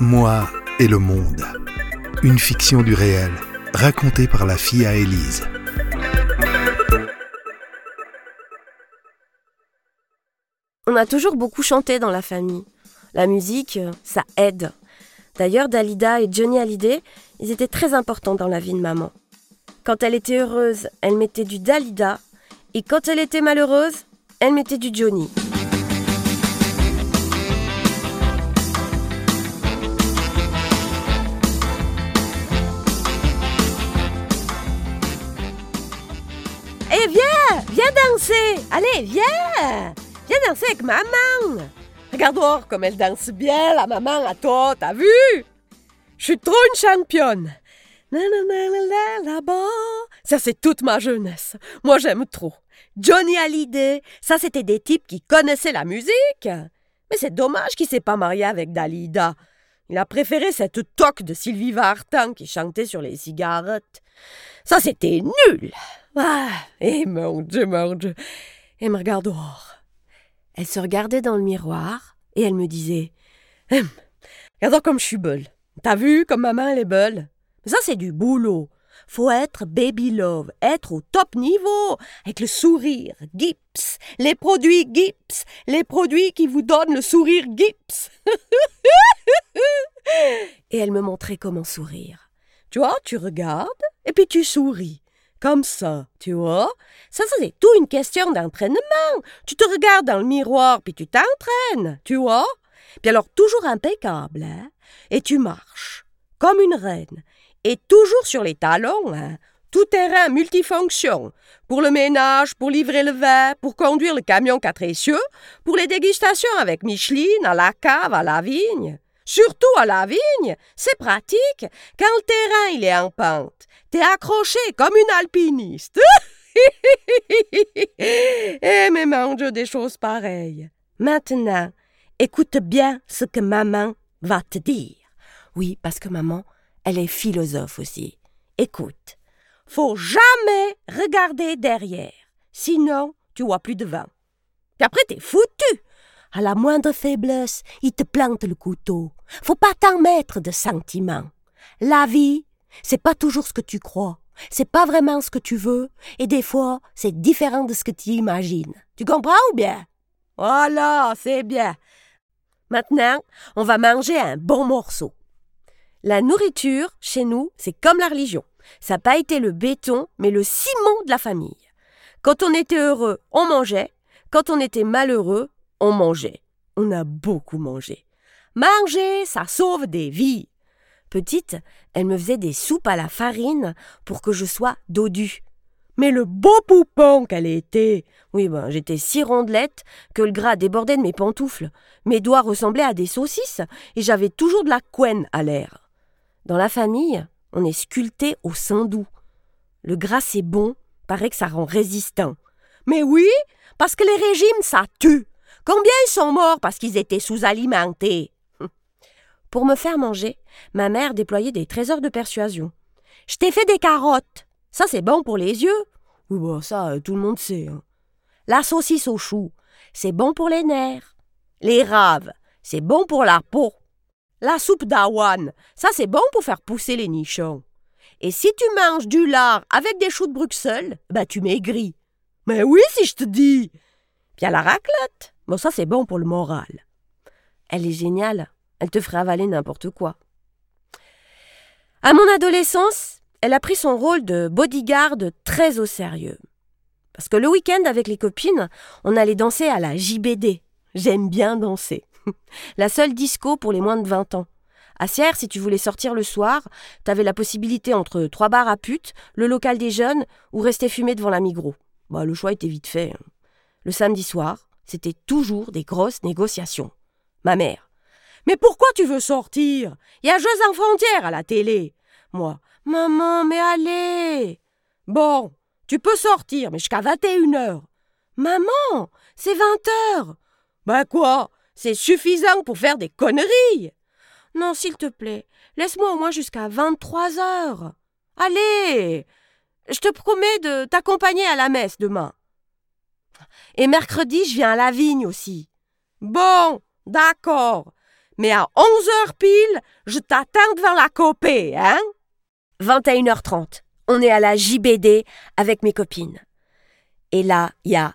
Moi et le monde. Une fiction du réel, racontée par la fille à Élise. On a toujours beaucoup chanté dans la famille. La musique, ça aide. D'ailleurs, Dalida et Johnny Hallyday, ils étaient très importants dans la vie de maman. Quand elle était heureuse, elle mettait du Dalida, et quand elle était malheureuse, elle mettait du Johnny. Viens, danser. Allez, viens. Viens danser avec maman. Regarde voir comme elle danse bien, la maman à toi, t'as vu? Je suis trop une championne. Là-bas. Ça, c'est toute ma jeunesse. Moi, j'aime trop. Johnny Hallyday, ça, c'était des types qui connaissaient la musique. Mais c'est dommage qu'il s'est pas marié avec Dalida. Il a préféré cette toque de Sylvie Vartan qui chantait sur les cigarettes. Ça, c'était nul. Ah, et mon Dieu, mon Dieu. Elle me regarde dehors. Elle se regardait dans le miroir et elle me disait hum, Regarde comme je suis belle. T'as vu comme ma main elle est belle Ça, c'est du boulot. Faut être baby love, être au top niveau, avec le sourire, Gips, les produits Gips, les produits qui vous donnent le sourire Gips. et elle me montrait comment sourire. Tu vois, tu regardes et puis tu souris. Comme ça, tu vois Ça, c'est tout une question d'entraînement. Tu te regardes dans le miroir, puis tu t'entraînes, tu vois Puis alors, toujours impeccable, hein Et tu marches, comme une reine, et toujours sur les talons, hein tout terrain multifonction. Pour le ménage, pour livrer le vin, pour conduire le camion quatre essieux, pour les dégustations avec Micheline, à la cave, à la vigne. Surtout à la vigne, c'est pratique. Quand le terrain il est en pente, accroché comme une alpiniste. Eh mais mange des choses pareilles. Maintenant, écoute bien ce que maman va te dire. Oui, parce que maman, elle est philosophe aussi. Écoute, faut jamais regarder derrière, sinon tu vois plus de vin. Puis après t'es foutu. À la moindre faiblesse, il te plante le couteau. Faut pas t'en mettre de sentiments. La vie, c'est pas toujours ce que tu crois. C'est pas vraiment ce que tu veux, et des fois, c'est différent de ce que tu imagines. Tu comprends ou bien? Voilà, c'est bien. Maintenant, on va manger un bon morceau. La nourriture, chez nous, c'est comme la religion. Ça n'a pas été le béton, mais le ciment de la famille. Quand on était heureux, on mangeait. Quand on était malheureux, on mangeait. On a beaucoup mangé. Manger, ça sauve des vies. Petite, elle me faisait des soupes à la farine pour que je sois dodue. Mais le beau poupon qu'elle était Oui, ben, j'étais si rondelette que le gras débordait de mes pantoufles. Mes doigts ressemblaient à des saucisses et j'avais toujours de la couenne à l'air. Dans la famille, on est sculpté au sein doux. Le gras, c'est bon, paraît que ça rend résistant. Mais oui, parce que les régimes, ça tue. Combien ils sont morts parce qu'ils étaient sous-alimentés? Pour me faire manger, ma mère déployait des trésors de persuasion. Je t'ai fait des carottes. Ça, c'est bon pour les yeux. Oui, bon, ça, euh, tout le monde sait. Hein. La saucisse au chou, c'est bon pour les nerfs. Les raves, c'est bon pour la peau. La soupe d'avoine, ça, c'est bon pour faire pousser les nichons. Et si tu manges du lard avec des choux de Bruxelles, bah tu maigris. Mais oui, si je te dis. Puis la raclette. Bon, ça, c'est bon pour le moral. Elle est géniale. Elle te ferait avaler n'importe quoi. À mon adolescence, elle a pris son rôle de bodyguard très au sérieux. Parce que le week-end, avec les copines, on allait danser à la JBD. J'aime bien danser. la seule disco pour les moins de 20 ans. À Sierre, si tu voulais sortir le soir, t'avais la possibilité entre trois bars à putes, le local des jeunes ou rester fumer devant la Migros. Bah, le choix était vite fait. Hein. Le samedi soir, c'était toujours des grosses négociations. Ma mère. Mais pourquoi tu veux sortir? Il y a Jeux en frontières à la télé. Moi. Maman, mais allez Bon, tu peux sortir, mais jusqu'à 21 heures. Maman, c'est 20 heures. Ben quoi? C'est suffisant pour faire des conneries. Non, s'il te plaît, laisse-moi au moins jusqu'à 23 heures. Allez Je te promets de t'accompagner à la messe demain. Et mercredi, je viens à la vigne aussi. Bon, d'accord. Mais à 11 heures pile, je t'attends devant la copée, hein? 21h30. On est à la JBD avec mes copines. Et là, il y a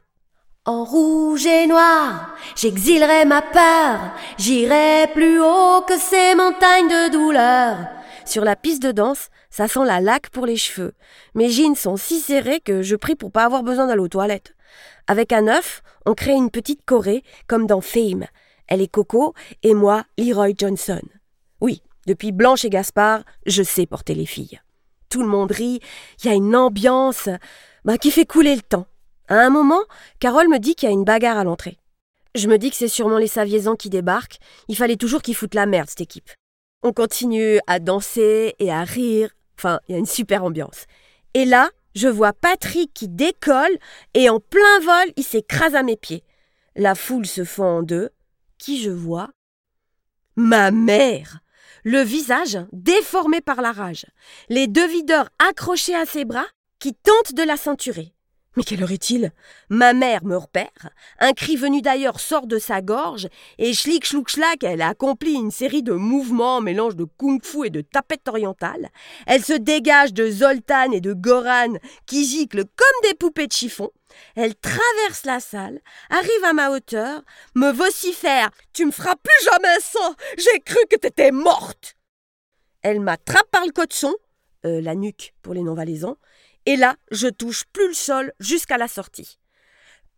En rouge et noir, j'exilerai ma peur, j'irai plus haut que ces montagnes de douleur. Sur la piste de danse, ça sent la laque pour les cheveux. Mes jeans sont si serrés que je prie pour pas avoir besoin d'aller aux toilettes. Avec un œuf, on crée une petite Corée, comme dans Fame. Elle est Coco et moi, Leroy Johnson. Oui, depuis Blanche et Gaspard, je sais porter les filles. Tout le monde rit, il y a une ambiance bah, qui fait couler le temps. À un moment, Carole me dit qu'il y a une bagarre à l'entrée. Je me dis que c'est sûrement les Saviezans qui débarquent. Il fallait toujours qu'ils foutent la merde, cette équipe. On continue à danser et à rire. Enfin, il y a une super ambiance. Et là, je vois Patrick qui décolle et en plein vol, il s'écrase à mes pieds. La foule se fend en deux. Qui je vois? Ma mère Le visage déformé par la rage. Les deux videurs accrochés à ses bras qui tentent de la ceinturer. Mais quelle heure est-il? Ma mère me repère. Un cri venu d'ailleurs sort de sa gorge et schlick schlouk schlack, elle accomplit une série de mouvements, mélange de kung-fu et de tapette orientale. Elle se dégage de Zoltan et de Goran qui giclent comme des poupées de chiffon. Elle traverse la salle, arrive à ma hauteur, me vocifère Tu me feras plus jamais ça J'ai cru que t'étais morte Elle m'attrape par le cotson, euh, la nuque pour les non-valaisans, et là, je touche plus le sol jusqu'à la sortie.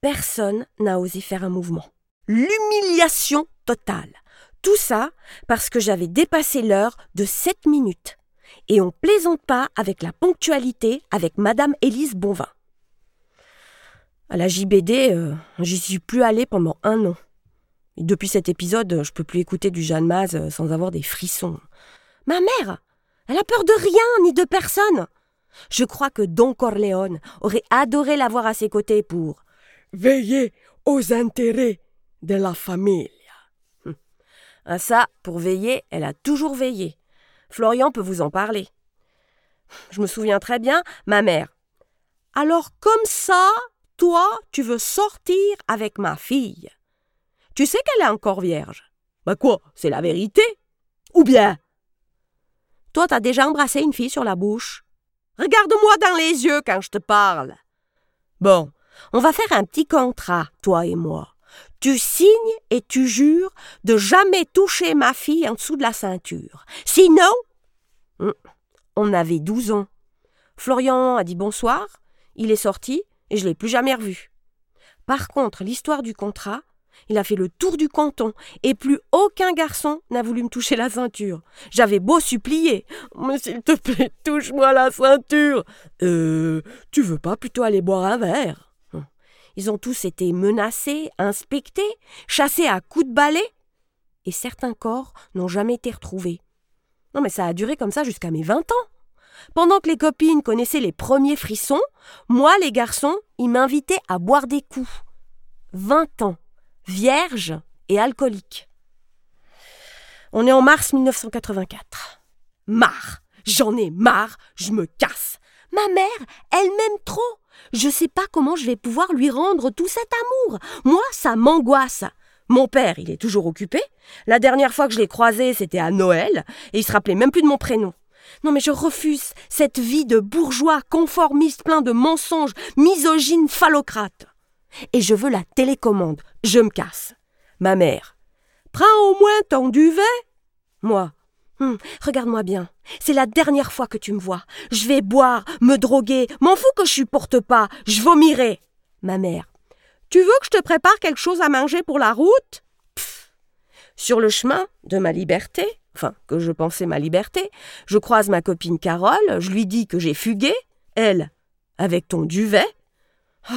Personne n'a osé faire un mouvement. L'humiliation totale. Tout ça parce que j'avais dépassé l'heure de 7 minutes. Et on plaisante pas avec la ponctualité avec Madame Élise Bonvin. À la JBD, euh, j'y suis plus allée pendant un an. Depuis cet épisode, je peux plus écouter du Jeanne Maz euh, sans avoir des frissons. Ma mère, elle a peur de rien ni de personne. Je crois que Don Corleone aurait adoré l'avoir à ses côtés pour veiller aux intérêts de la famille. Hum. À ça, pour veiller, elle a toujours veillé. Florian peut vous en parler. Je me souviens très bien, ma mère. Alors comme ça, toi, tu veux sortir avec ma fille. Tu sais qu'elle est encore vierge. Bah quoi, c'est la vérité? Ou bien? Toi, t'as déjà embrassé une fille sur la bouche? Regarde-moi dans les yeux quand je te parle. Bon, on va faire un petit contrat, toi et moi. Tu signes et tu jures de jamais toucher ma fille en dessous de la ceinture. Sinon. Hum, on avait douze ans. Florian a dit bonsoir, il est sorti et je l'ai plus jamais revu. Par contre, l'histoire du contrat, il a fait le tour du canton, et plus aucun garçon n'a voulu me toucher la ceinture. J'avais beau supplier. Mais s'il te plaît, touche-moi la ceinture. Euh, tu veux pas plutôt aller boire un verre? Hum. Ils ont tous été menacés, inspectés, chassés à coups de balai, et certains corps n'ont jamais été retrouvés. Non, mais ça a duré comme ça jusqu'à mes vingt ans. Pendant que les copines connaissaient les premiers frissons, moi, les garçons, ils m'invitaient à boire des coups. Vingt ans vierge et alcoolique. On est en mars 1984. Marre, j'en ai marre, je me casse. Ma mère, elle m'aime trop. Je sais pas comment je vais pouvoir lui rendre tout cet amour. Moi, ça m'angoisse. Mon père, il est toujours occupé. La dernière fois que je l'ai croisé, c'était à Noël, et il se rappelait même plus de mon prénom. Non mais je refuse cette vie de bourgeois conformiste plein de mensonges, misogyne, phallocrate et je veux la télécommande. Je me casse. Ma mère. Prends au moins ton duvet. Moi. Hum, regarde-moi bien. C'est la dernière fois que tu me vois. Je vais boire, me droguer. M'en fous que je supporte pas. Je vomirai. Ma mère. Tu veux que je te prépare quelque chose à manger pour la route? Sur le chemin de ma liberté, enfin, que je pensais ma liberté, je croise ma copine Carole, je lui dis que j'ai fugué. Elle, avec ton duvet, Oh,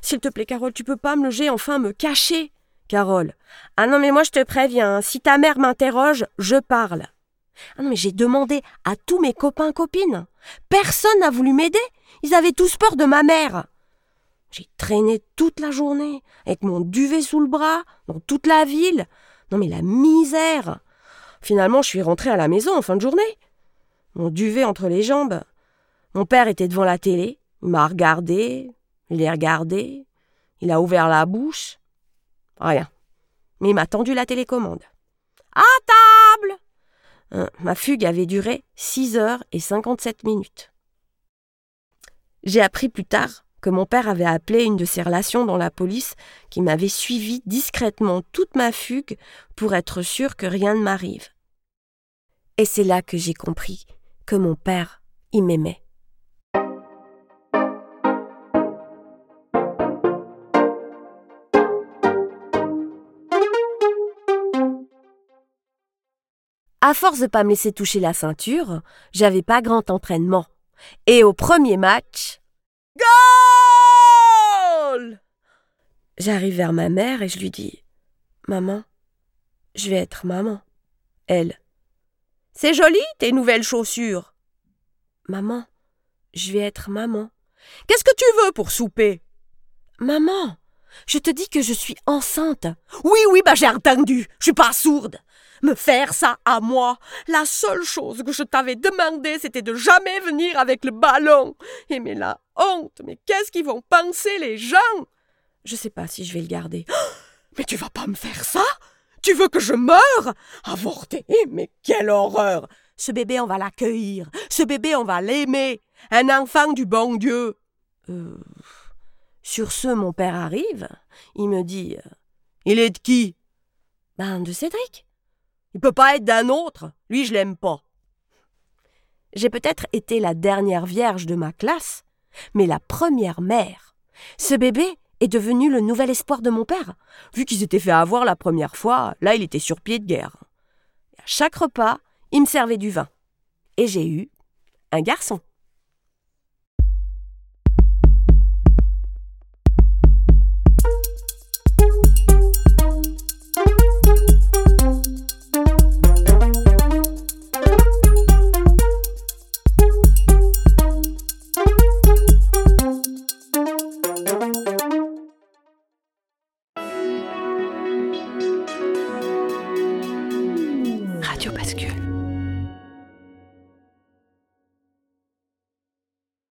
s'il te plaît, Carole, tu peux pas me loger, enfin me cacher. Carole. Ah non, mais moi je te préviens, hein, si ta mère m'interroge, je parle. Ah non, mais j'ai demandé à tous mes copains copines. Personne n'a voulu m'aider. Ils avaient tous peur de ma mère. J'ai traîné toute la journée, avec mon duvet sous le bras, dans toute la ville. Non mais la misère. Finalement, je suis rentrée à la maison en fin de journée. Mon duvet entre les jambes. Mon père était devant la télé. Il m'a regardé, il est regardé, il a ouvert la bouche. Rien. Mais il m'a tendu la télécommande. À ta Hein, ma fugue avait duré 6 heures et 57 minutes. J'ai appris plus tard que mon père avait appelé une de ses relations dans la police qui m'avait suivi discrètement toute ma fugue pour être sûr que rien ne m'arrive. Et c'est là que j'ai compris que mon père, il m'aimait. À force de pas me laisser toucher la ceinture, j'avais pas grand entraînement. Et au premier match, Goal J'arrive vers ma mère et je lui dis Maman, je vais être maman. Elle C'est joli tes nouvelles chaussures. Maman, je vais être maman. Qu'est-ce que tu veux pour souper? Maman, je te dis que je suis enceinte. Oui, oui, bah j'ai entendu. Je suis pas sourde. Me faire ça à moi. La seule chose que je t'avais demandé, c'était de jamais venir avec le ballon. Et mais la honte, mais qu'est-ce qu'ils vont penser les gens? Je sais pas si je vais le garder. mais tu vas pas me faire ça? Tu veux que je meure? Avorter Mais quelle horreur Ce bébé, on va l'accueillir. Ce bébé, on va l'aimer. Un enfant du bon Dieu. Euh... Sur ce, mon père arrive. Il me dit Il est de qui Ben, de Cédric. Il peut pas être d'un autre. Lui, je l'aime pas. J'ai peut-être été la dernière vierge de ma classe, mais la première mère. Ce bébé est devenu le nouvel espoir de mon père. Vu qu'ils s'étaient fait avoir la première fois, là, il était sur pied de guerre. à chaque repas, il me servait du vin. Et j'ai eu un garçon.